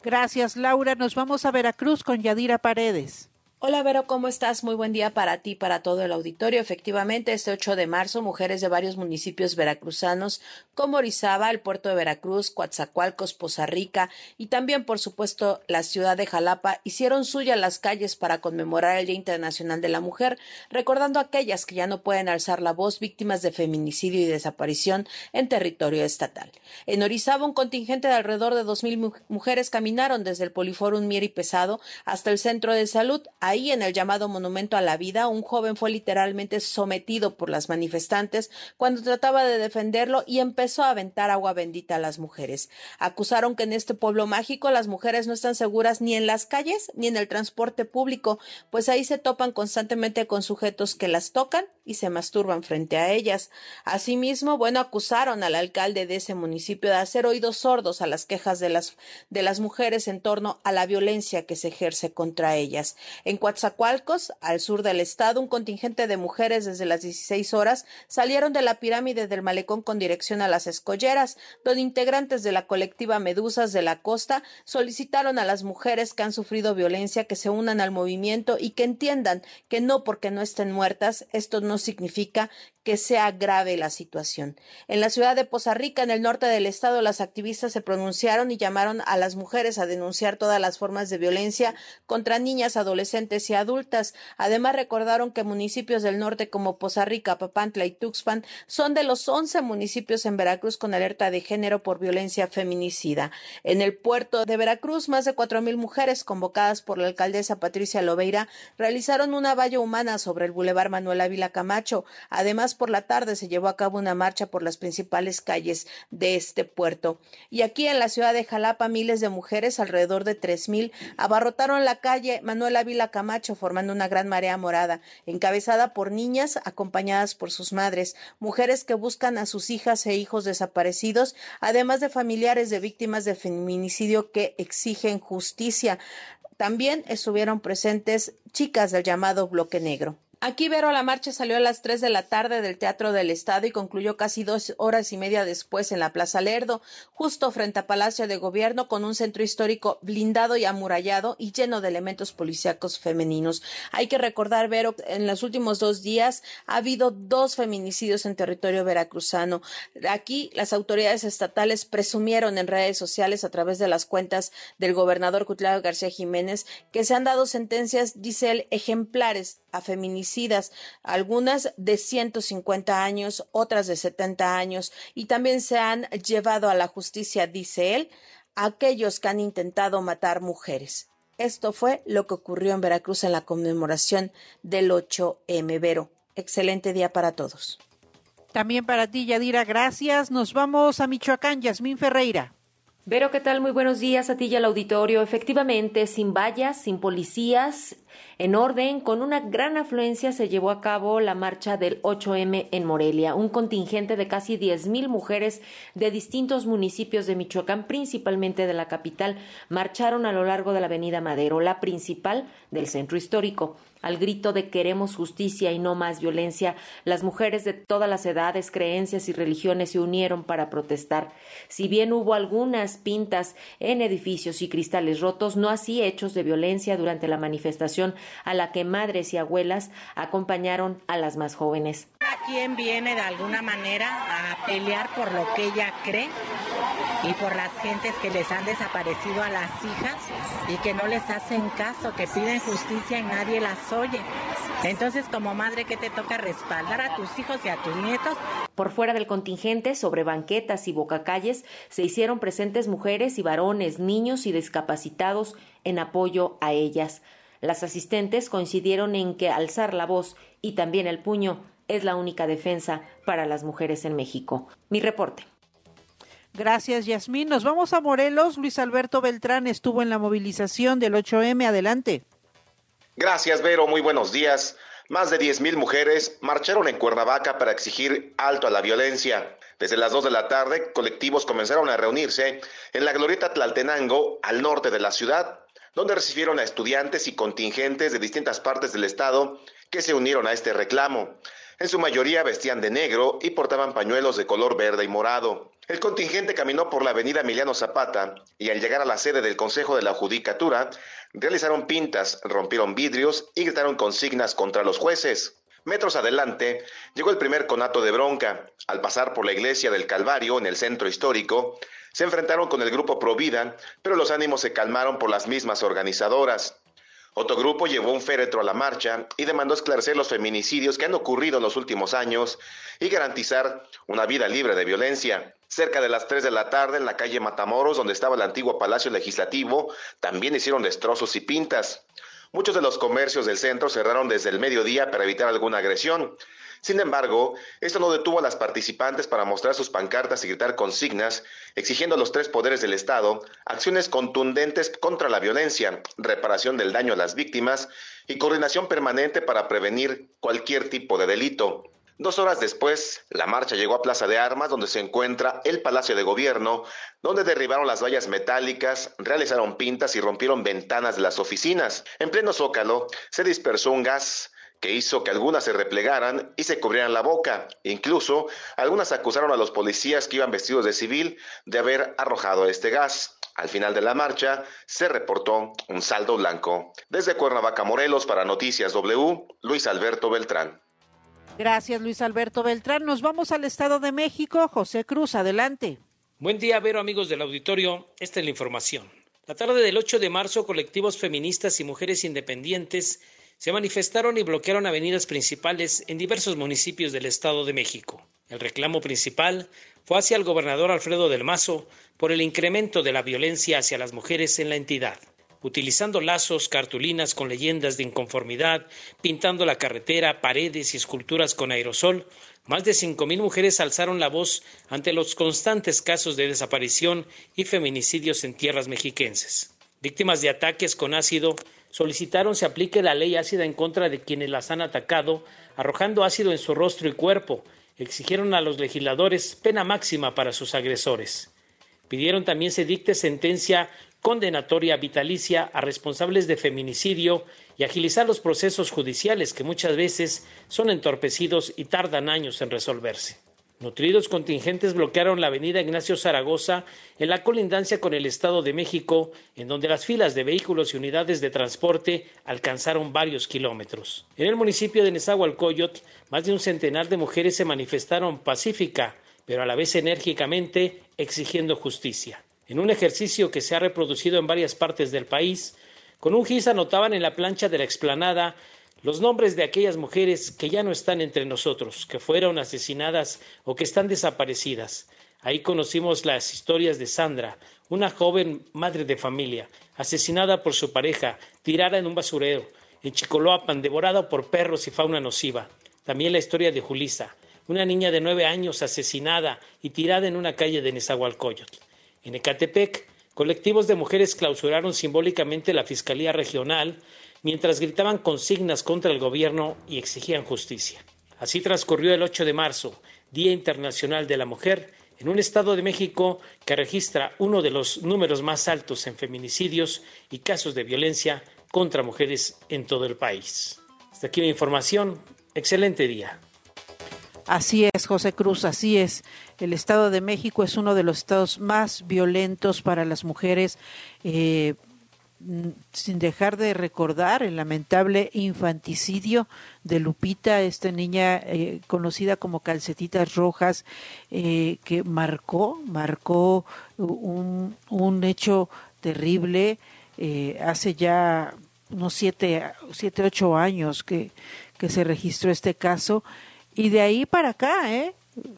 Gracias, Laura. Nos vamos a Veracruz con Yadira Paredes. Hola Vero, ¿cómo estás? Muy buen día para ti, para todo el auditorio. Efectivamente, este 8 de marzo, mujeres de varios municipios veracruzanos como Orizaba, el puerto de Veracruz, Coatzacoalcos, Poza Rica y también, por supuesto, la ciudad de Jalapa hicieron suya las calles para conmemorar el Día Internacional de la Mujer, recordando a aquellas que ya no pueden alzar la voz víctimas de feminicidio y desaparición en territorio estatal. En Orizaba, un contingente de alrededor de 2.000 mujeres caminaron desde el Poliforum Mier y Pesado hasta el centro de salud Ahí, en el llamado Monumento a la Vida, un joven fue literalmente sometido por las manifestantes cuando trataba de defenderlo y empezó a aventar agua bendita a las mujeres. Acusaron que en este pueblo mágico las mujeres no están seguras ni en las calles ni en el transporte público, pues ahí se topan constantemente con sujetos que las tocan y se masturban frente a ellas. Asimismo, bueno, acusaron al alcalde de ese municipio de hacer oídos sordos a las quejas de las, de las mujeres en torno a la violencia que se ejerce contra ellas. Coatzacoalcos, al sur del estado, un contingente de mujeres desde las 16 horas salieron de la pirámide del malecón con dirección a las escolleras, donde integrantes de la colectiva Medusas de la Costa solicitaron a las mujeres que han sufrido violencia que se unan al movimiento y que entiendan que no porque no estén muertas, esto no significa que sea grave la situación. En la ciudad de Poza Rica, en el norte del estado, las activistas se pronunciaron y llamaron a las mujeres a denunciar todas las formas de violencia contra niñas, adolescentes y adultas. Además, recordaron que municipios del norte como Poza Rica, Papantla y Tuxpan son de los once municipios en Veracruz con alerta de género por violencia feminicida. En el puerto de Veracruz, más de cuatro mil mujeres convocadas por la alcaldesa Patricia Lobeira realizaron una valla humana sobre el bulevar Manuel Ávila Camacho. Además, por la tarde se llevó a cabo una marcha por las principales calles de este puerto. Y aquí en la ciudad de Jalapa, miles de mujeres, alrededor de tres mil, abarrotaron la calle Manuel Ávila Camacho, formando una gran marea morada, encabezada por niñas acompañadas por sus madres, mujeres que buscan a sus hijas e hijos desaparecidos, además de familiares de víctimas de feminicidio que exigen justicia. También estuvieron presentes chicas del llamado Bloque Negro. Aquí Vero la marcha salió a las tres de la tarde del Teatro del Estado y concluyó casi dos horas y media después en la Plaza Lerdo, justo frente a Palacio de Gobierno, con un centro histórico blindado y amurallado y lleno de elementos policíacos femeninos. Hay que recordar, Vero, en los últimos dos días ha habido dos feminicidios en territorio veracruzano. Aquí las autoridades estatales presumieron en redes sociales a través de las cuentas del gobernador Cutlao García Jiménez que se han dado sentencias, dice él, ejemplares a algunas de 150 años, otras de 70 años, y también se han llevado a la justicia, dice él, aquellos que han intentado matar mujeres. Esto fue lo que ocurrió en Veracruz en la conmemoración del 8M. Vero, excelente día para todos. También para ti, Yadira, gracias. Nos vamos a Michoacán, Yasmín Ferreira. Vero, ¿qué tal? Muy buenos días a ti y al auditorio. Efectivamente, sin vallas, sin policías, en orden, con una gran afluencia se llevó a cabo la marcha del 8M en Morelia. Un contingente de casi 10.000 mujeres de distintos municipios de Michoacán, principalmente de la capital, marcharon a lo largo de la Avenida Madero, la principal del centro histórico. Al grito de queremos justicia y no más violencia, las mujeres de todas las edades, creencias y religiones se unieron para protestar. Si bien hubo algunas pintas en edificios y cristales rotos, no así hechos de violencia durante la manifestación a la que madres y abuelas acompañaron a las más jóvenes. ¿Quién viene de alguna manera a pelear por lo que ella cree y por las gentes que les han desaparecido a las hijas y que no les hacen caso, que piden justicia y nadie las oye. Entonces, como madre, ¿qué te toca respaldar a tus hijos y a tus nietos? Por fuera del contingente, sobre banquetas y bocacalles, se hicieron presentes mujeres y varones, niños y discapacitados en apoyo a ellas. Las asistentes coincidieron en que alzar la voz y también el puño es la única defensa para las mujeres en México. Mi reporte. Gracias, Yasmín. Nos vamos a Morelos. Luis Alberto Beltrán estuvo en la movilización del 8M. Adelante. Gracias, Vero. Muy buenos días. Más de 10.000 mujeres marcharon en Cuernavaca para exigir alto a la violencia. Desde las 2 de la tarde, colectivos comenzaron a reunirse en la Glorieta Tlaltenango, al norte de la ciudad, donde recibieron a estudiantes y contingentes de distintas partes del estado que se unieron a este reclamo. En su mayoría vestían de negro y portaban pañuelos de color verde y morado. El contingente caminó por la avenida Emiliano Zapata y al llegar a la sede del Consejo de la Judicatura, realizaron pintas, rompieron vidrios y gritaron consignas contra los jueces. Metros adelante llegó el primer conato de bronca. Al pasar por la iglesia del Calvario en el centro histórico, se enfrentaron con el grupo Provida, pero los ánimos se calmaron por las mismas organizadoras. Otro grupo llevó un féretro a la marcha y demandó esclarecer los feminicidios que han ocurrido en los últimos años y garantizar una vida libre de violencia. Cerca de las 3 de la tarde, en la calle Matamoros, donde estaba el antiguo Palacio Legislativo, también hicieron destrozos y pintas. Muchos de los comercios del centro cerraron desde el mediodía para evitar alguna agresión. Sin embargo, esto no detuvo a las participantes para mostrar sus pancartas y gritar consignas, exigiendo a los tres poderes del Estado acciones contundentes contra la violencia, reparación del daño a las víctimas y coordinación permanente para prevenir cualquier tipo de delito. Dos horas después, la marcha llegó a Plaza de Armas, donde se encuentra el Palacio de Gobierno, donde derribaron las vallas metálicas, realizaron pintas y rompieron ventanas de las oficinas. En pleno zócalo se dispersó un gas que hizo que algunas se replegaran y se cubrieran la boca. Incluso algunas acusaron a los policías que iban vestidos de civil de haber arrojado este gas. Al final de la marcha se reportó un saldo blanco. Desde Cuernavaca, Morelos, para Noticias W, Luis Alberto Beltrán. Gracias, Luis Alberto Beltrán. Nos vamos al Estado de México. José Cruz, adelante. Buen día, Vero, amigos del auditorio. Esta es la información. La tarde del 8 de marzo, colectivos feministas y mujeres independientes se manifestaron y bloquearon avenidas principales en diversos municipios del Estado de México. El reclamo principal fue hacia el gobernador Alfredo del Mazo por el incremento de la violencia hacia las mujeres en la entidad utilizando lazos, cartulinas con leyendas de inconformidad, pintando la carretera, paredes y esculturas con aerosol, más de cinco mil mujeres alzaron la voz ante los constantes casos de desaparición y feminicidios en tierras mexiquenses. Víctimas de ataques con ácido solicitaron se aplique la ley ácida en contra de quienes las han atacado, arrojando ácido en su rostro y cuerpo. Exigieron a los legisladores pena máxima para sus agresores. Pidieron también se dicte sentencia condenatoria vitalicia a responsables de feminicidio y agilizar los procesos judiciales que muchas veces son entorpecidos y tardan años en resolverse. Nutridos contingentes bloquearon la avenida Ignacio Zaragoza en la colindancia con el Estado de México, en donde las filas de vehículos y unidades de transporte alcanzaron varios kilómetros. En el municipio de Nezahualcóyotl, más de un centenar de mujeres se manifestaron pacífica, pero a la vez enérgicamente exigiendo justicia en un ejercicio que se ha reproducido en varias partes del país, con un gis anotaban en la plancha de la explanada los nombres de aquellas mujeres que ya no están entre nosotros, que fueron asesinadas o que están desaparecidas. Ahí conocimos las historias de Sandra, una joven madre de familia, asesinada por su pareja, tirada en un basurero, en Chicoloapan, devorada por perros y fauna nociva. También la historia de Julisa, una niña de nueve años asesinada y tirada en una calle de Nezahualcóyotl. En Ecatepec, colectivos de mujeres clausuraron simbólicamente la Fiscalía Regional mientras gritaban consignas contra el gobierno y exigían justicia. Así transcurrió el 8 de marzo, Día Internacional de la Mujer, en un Estado de México que registra uno de los números más altos en feminicidios y casos de violencia contra mujeres en todo el país. Hasta aquí la información. Excelente día. Así es, José Cruz, así es. El Estado de México es uno de los estados más violentos para las mujeres. Eh, sin dejar de recordar el lamentable infanticidio de Lupita, esta niña eh, conocida como Calcetitas Rojas, eh, que marcó, marcó un, un hecho terrible eh, hace ya unos siete, siete, ocho años que, que se registró este caso. Y de ahí para acá, ¿eh?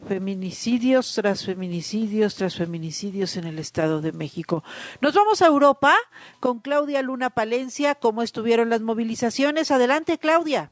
Feminicidios tras feminicidios tras feminicidios en el Estado de México. Nos vamos a Europa con Claudia Luna Palencia. ¿Cómo estuvieron las movilizaciones? Adelante, Claudia.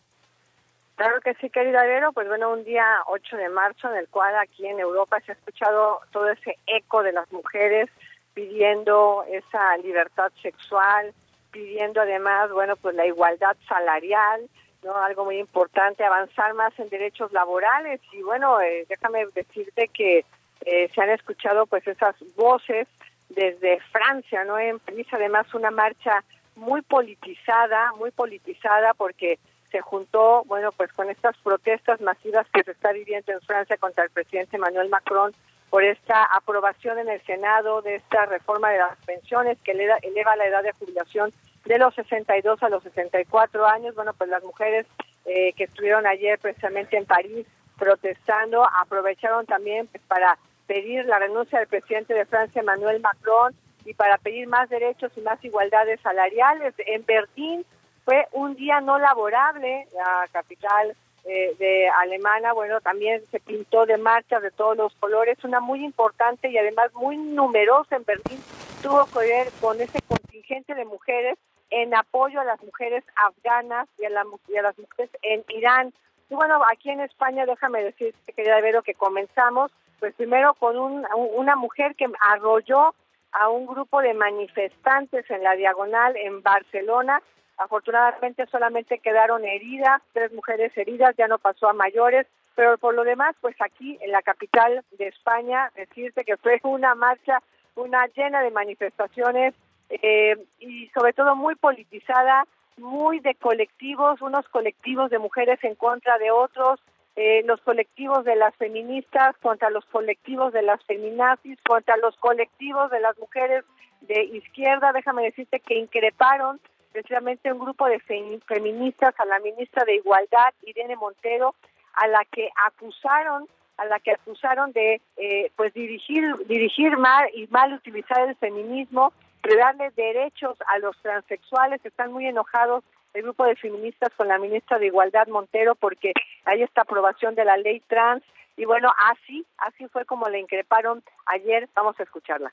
Claro que sí, querida Vero. Pues bueno, un día 8 de marzo en el cual aquí en Europa se ha escuchado todo ese eco de las mujeres pidiendo esa libertad sexual, pidiendo además, bueno, pues la igualdad salarial, ¿no? Algo muy importante, avanzar más en derechos laborales y bueno, eh, déjame decirte que eh, se han escuchado pues esas voces desde Francia, ¿no? En además una marcha muy politizada, muy politizada porque se juntó, bueno, pues con estas protestas masivas que se está viviendo en Francia contra el presidente Emmanuel Macron por esta aprobación en el Senado de esta reforma de las pensiones que eleva la edad de jubilación de los 62 a los 64 años. Bueno, pues las mujeres eh, que estuvieron ayer precisamente en París protestando aprovecharon también pues, para pedir la renuncia del presidente de Francia, Emmanuel Macron, y para pedir más derechos y más igualdades salariales. En Berlín fue un día no laborable, la capital eh, de alemana, bueno, también se pintó de marchas de todos los colores, una muy importante y además muy numerosa en Berlín, tuvo que ver con ese contingente de mujeres en apoyo a las mujeres afganas y a, las mujeres en Irán. Y bueno, aquí en España, déjame decirte, querida Vero, que comenzamos, pues primero con una mujer que arrolló a un grupo de manifestantes en la diagonal en Barcelona. Afortunadamente solamente quedaron heridas, tres mujeres heridas, ya no pasó a mayores, pero por lo demás, pues aquí en la capital de España, decirte que fue una marcha, una llena de manifestaciones eh, y sobre todo muy politizada, muy de colectivos, unos colectivos de mujeres en contra de otros, eh, los colectivos de las feministas contra los colectivos de las feminazis, contra los colectivos de las mujeres de izquierda. Déjame decirte que increparon precisamente un grupo de feministas a la ministra de Igualdad, Irene Montero, a la que acusaron a la que acusaron de eh, pues dirigir dirigir mal y mal utilizar el feminismo darle derechos a los transexuales. Están muy enojados el grupo de feministas con la ministra de Igualdad Montero porque hay esta aprobación de la ley trans y bueno, así, así fue como le increparon ayer. Vamos a escucharla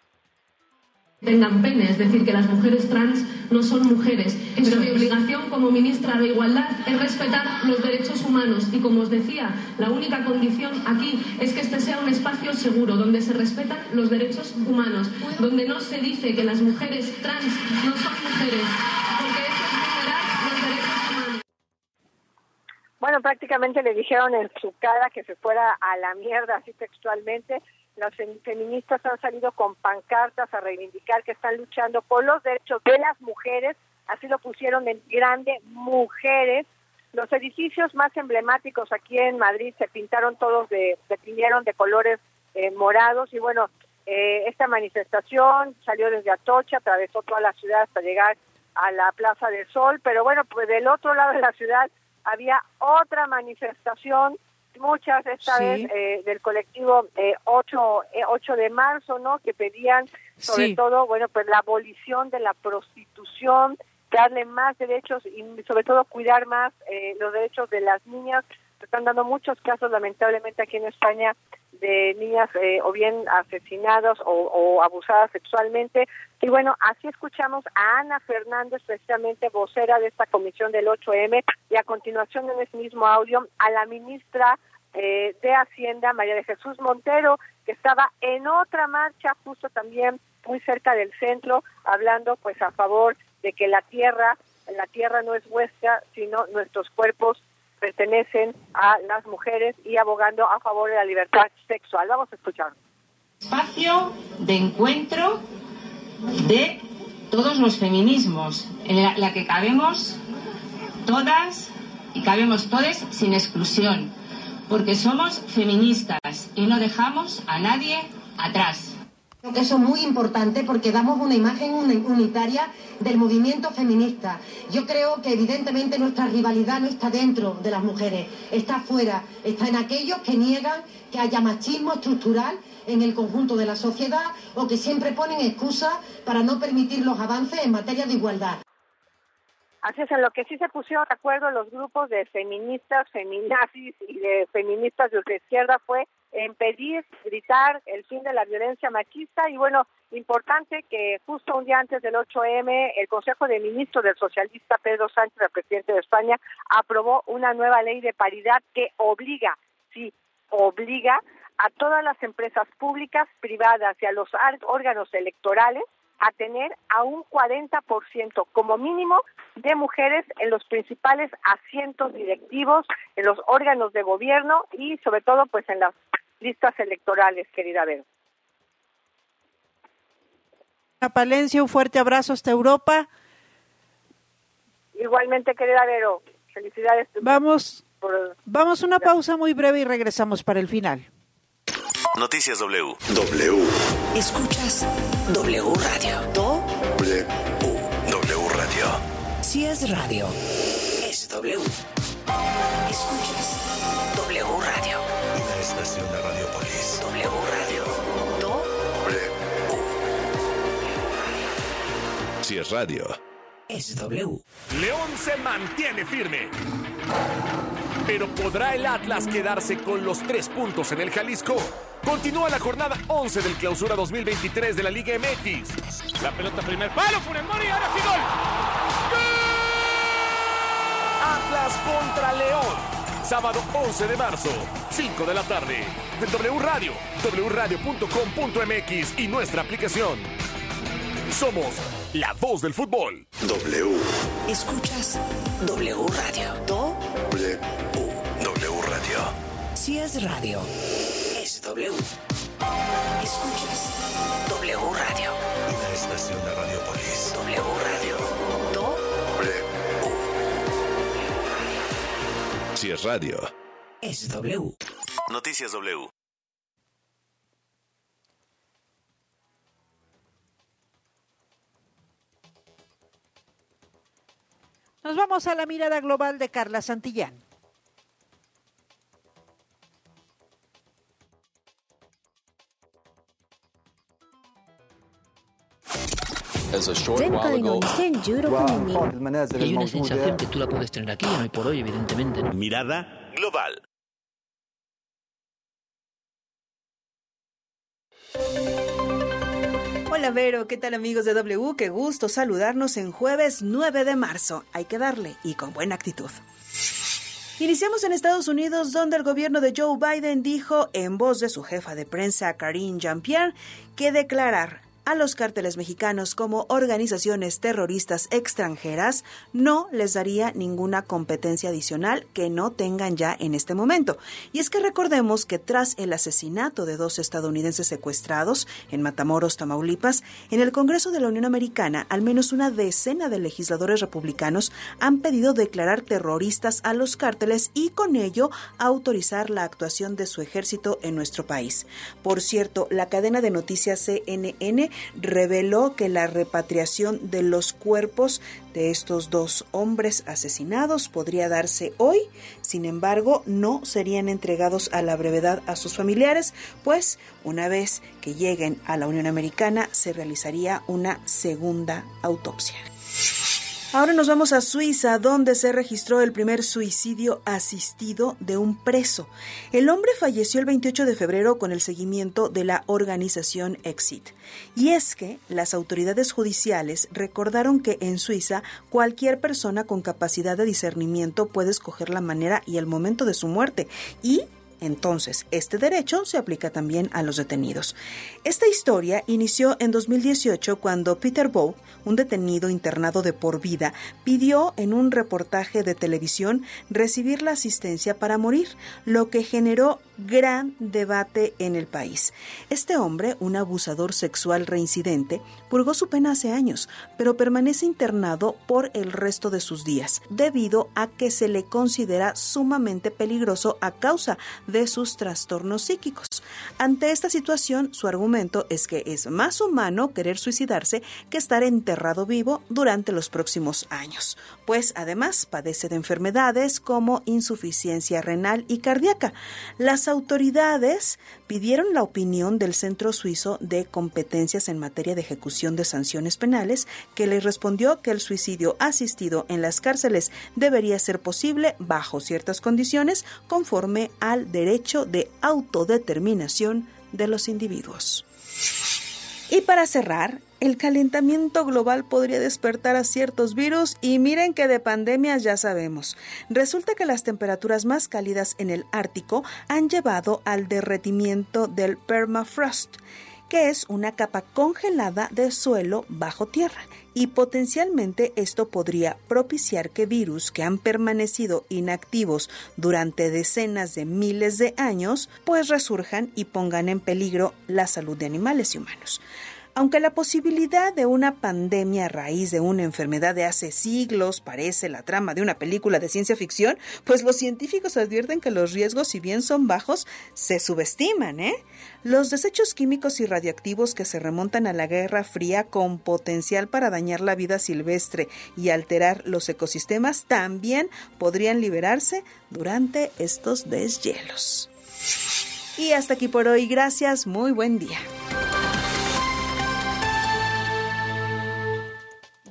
tengan pene, es decir, que las mujeres trans no son mujeres. Pero mi obligación como ministra de Igualdad es respetar los derechos humanos y, como os decía, la única condición aquí es que este sea un espacio seguro, donde se respetan los derechos humanos, donde no se dice que las mujeres trans no son mujeres, porque eso es vulnerar los derechos humanos. Bueno, prácticamente le dijeron en su cara que se fuera a la mierda, así textualmente, las feministas han salido con pancartas a reivindicar que están luchando por los derechos de las mujeres, así lo pusieron en grande, mujeres. Los edificios más emblemáticos aquí en Madrid se pintaron todos de, se tiñeron de colores eh, morados y bueno, eh, esta manifestación salió desde Atocha, atravesó toda la ciudad hasta llegar a la Plaza del Sol, pero bueno, pues del otro lado de la ciudad había otra manifestación muchas esta vez eh, del colectivo eh, 8, eh, de marzo, ¿no? Que pedían sobre todo, bueno, pues la abolición de la prostitución, darle más derechos y sobre todo cuidar más eh, los derechos de las niñas. Se están dando muchos casos, lamentablemente, aquí en España de niñas eh, o bien asesinadas o, o, abusadas sexualmente. Y bueno, así escuchamos a Ana Fernández, precisamente vocera de esta comisión del 8M, y a continuación en ese mismo audio a la ministra eh, de Hacienda, María de Jesús Montero, que estaba en otra marcha justo también muy cerca del centro, hablando pues a favor de que la tierra, la tierra no es vuestra, sino nuestros cuerpos pertenecen a las mujeres y abogando a favor de la libertad sexual. Vamos a escuchar. Espacio de encuentro de todos los feminismos, en la, la que cabemos todas y cabemos todos sin exclusión, porque somos feministas y no dejamos a nadie atrás. Creo que eso es muy importante porque damos una imagen unitaria del movimiento feminista. Yo creo que evidentemente nuestra rivalidad no está dentro de las mujeres, está fuera, está en aquellos que niegan que haya machismo estructural en el conjunto de la sociedad o que siempre ponen excusas para no permitir los avances en materia de igualdad. Así es, en lo que sí se pusieron de acuerdo los grupos de feministas, feminazis y de feministas de izquierda fue en pedir, gritar el fin de la violencia machista. Y bueno, importante que justo un día antes del 8M el Consejo de Ministros del socialista Pedro Sánchez, el presidente de España, aprobó una nueva ley de paridad que obliga, sí, obliga a todas las empresas públicas, privadas y a los órganos electorales a tener a un 40% como mínimo de mujeres en los principales asientos directivos, en los órganos de gobierno y sobre todo pues en las listas electorales, querida Vero. Palencia, un fuerte abrazo hasta Europa. Igualmente, querida Vero, felicidades. Vamos, vamos una pausa muy breve y regresamos para el final. Noticias W. W. Escuchas W Radio. Do. W. W Radio. Si es radio, es W. Escuchas Si es radio, es W. León se mantiene firme. Pero ¿podrá el Atlas quedarse con los tres puntos en el Jalisco? Continúa la jornada 11 del clausura 2023 de la Liga MX. La pelota primer palo, Funemori, ahora sí gol. Atlas contra León. Sábado 11 de marzo, 5 de la tarde. De W Radio, wradio.com.mx y nuestra aplicación. Somos la voz del fútbol. W. Escuchas W Radio. Do. W. W Radio. Si es radio, es W. Escuchas W Radio. Una estación de Radiopolis. W Radio. Do. W. Si es radio, es W. Noticias W. Nos vamos a la mirada global de Carla Santillán. Y hay una sensación que tú la puedes tener aquí, hoy por hoy, evidentemente. ¿no? Mirada global. Hola ¿qué tal amigos de W? Qué gusto saludarnos en jueves 9 de marzo. Hay que darle y con buena actitud. Iniciamos en Estados Unidos, donde el gobierno de Joe Biden dijo, en voz de su jefa de prensa, Karine Jean-Pierre, que declarar a los cárteles mexicanos como organizaciones terroristas extranjeras no les daría ninguna competencia adicional que no tengan ya en este momento. Y es que recordemos que tras el asesinato de dos estadounidenses secuestrados en Matamoros, Tamaulipas, en el Congreso de la Unión Americana, al menos una decena de legisladores republicanos han pedido declarar terroristas a los cárteles y con ello autorizar la actuación de su ejército en nuestro país. Por cierto, la cadena de noticias CNN reveló que la repatriación de los cuerpos de estos dos hombres asesinados podría darse hoy, sin embargo, no serían entregados a la brevedad a sus familiares, pues una vez que lleguen a la Unión Americana se realizaría una segunda autopsia. Ahora nos vamos a Suiza, donde se registró el primer suicidio asistido de un preso. El hombre falleció el 28 de febrero con el seguimiento de la organización Exit. Y es que las autoridades judiciales recordaron que en Suiza cualquier persona con capacidad de discernimiento puede escoger la manera y el momento de su muerte y entonces este derecho se aplica también a los detenidos. Esta historia inició en 2018 cuando Peter Bow, un detenido internado de por vida, pidió en un reportaje de televisión recibir la asistencia para morir, lo que generó gran debate en el país. Este hombre, un abusador sexual reincidente, purgó su pena hace años, pero permanece internado por el resto de sus días, debido a que se le considera sumamente peligroso a causa de sus trastornos psíquicos. Ante esta situación, su argumento es que es más humano querer suicidarse que estar enterrado vivo durante los próximos años, pues además padece de enfermedades como insuficiencia renal y cardíaca. Las autoridades pidieron la opinión del Centro Suizo de Competencias en materia de ejecución de sanciones penales, que les respondió que el suicidio asistido en las cárceles debería ser posible bajo ciertas condiciones conforme al derecho de autodeterminación de los individuos. Y para cerrar, el calentamiento global podría despertar a ciertos virus y miren que de pandemias ya sabemos. Resulta que las temperaturas más cálidas en el Ártico han llevado al derretimiento del permafrost que es una capa congelada de suelo bajo tierra, y potencialmente esto podría propiciar que virus que han permanecido inactivos durante decenas de miles de años, pues resurjan y pongan en peligro la salud de animales y humanos. Aunque la posibilidad de una pandemia a raíz de una enfermedad de hace siglos parece la trama de una película de ciencia ficción, pues los científicos advierten que los riesgos, si bien son bajos, se subestiman, ¿eh? Los desechos químicos y radioactivos que se remontan a la Guerra Fría con potencial para dañar la vida silvestre y alterar los ecosistemas también podrían liberarse durante estos deshielos. Y hasta aquí por hoy, gracias, muy buen día.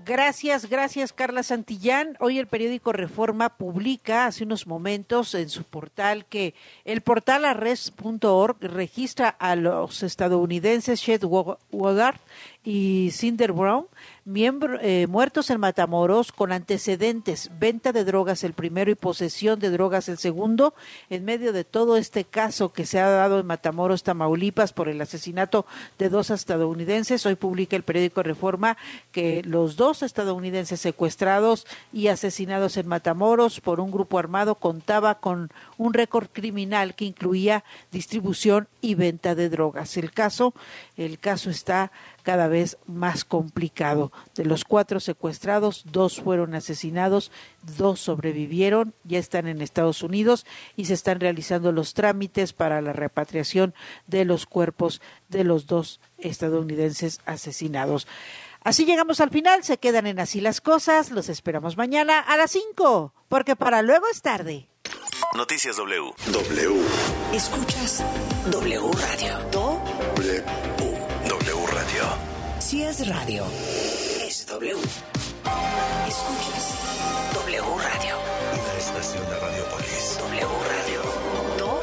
Gracias, gracias Carla Santillán. Hoy el periódico Reforma publica hace unos momentos en su portal que el portal arrest.org registra a los estadounidenses Shed Woodard y Cinder Brown miembro, eh, muertos en Matamoros con antecedentes, venta de drogas el primero y posesión de drogas el segundo, en medio de todo este caso que se ha dado en Matamoros, Tamaulipas, por el asesinato de dos estadounidenses. Hoy publica el periódico Reforma que los dos estadounidenses secuestrados y asesinados en Matamoros por un grupo armado contaba con un récord criminal que incluía distribución y venta de drogas. El caso, el caso está cada vez más complicado. De los cuatro secuestrados, dos fueron asesinados, dos sobrevivieron, ya están en Estados Unidos y se están realizando los trámites para la repatriación de los cuerpos de los dos estadounidenses asesinados. Así llegamos al final, se quedan en así las cosas, los esperamos mañana a las 5, porque para luego es tarde. Noticias W. W. Escuchas W Radio. Si es radio, es W. Escuchas W Radio. Una estación de Radiopolis. W Radio. Do.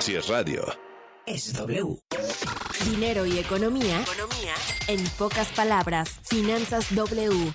Si es radio. Es W. Dinero y economía. Economía. En pocas palabras, Finanzas W.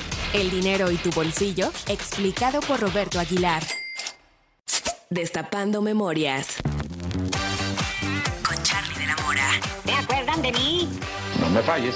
El dinero y tu bolsillo, explicado por Roberto Aguilar. Destapando memorias. Con Charlie de la Mora. ¿Te acuerdan de mí? No me falles.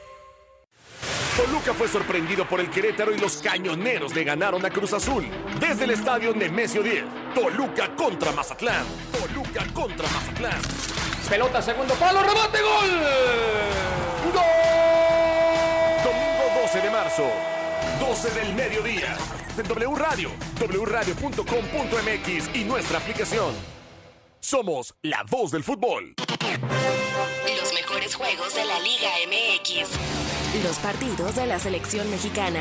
Toluca fue sorprendido por el Querétaro y los cañoneros le ganaron a Cruz Azul. Desde el estadio Nemesio 10. Toluca contra Mazatlán. Toluca contra Mazatlán. Pelota, segundo palo, rebote, gol. ¡Gol! Domingo 12 de marzo, 12 del mediodía. En W Radio, wradio.com.mx y nuestra aplicación. Somos la voz del fútbol. Los mejores juegos de la Liga MX. Los partidos de la selección mexicana.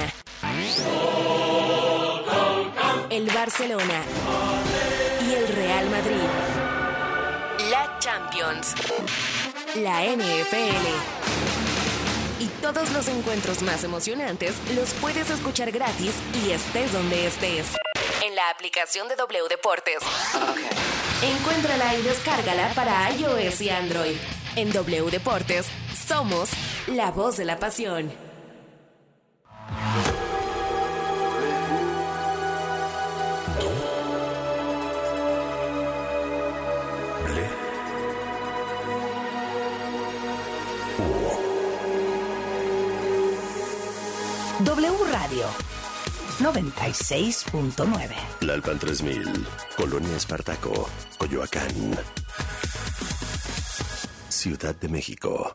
El Barcelona. Y el Real Madrid. La Champions. La NFL. Y todos los encuentros más emocionantes los puedes escuchar gratis y estés donde estés. En la aplicación de W Deportes. Encuéntrala y descárgala para iOS y Android. En W Deportes somos la voz de la pasión. W Radio 96.9. La Alpan 3000, Colonia Espartaco, Coyoacán. Ciudad de México.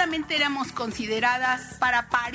Solamente éramos consideradas para parir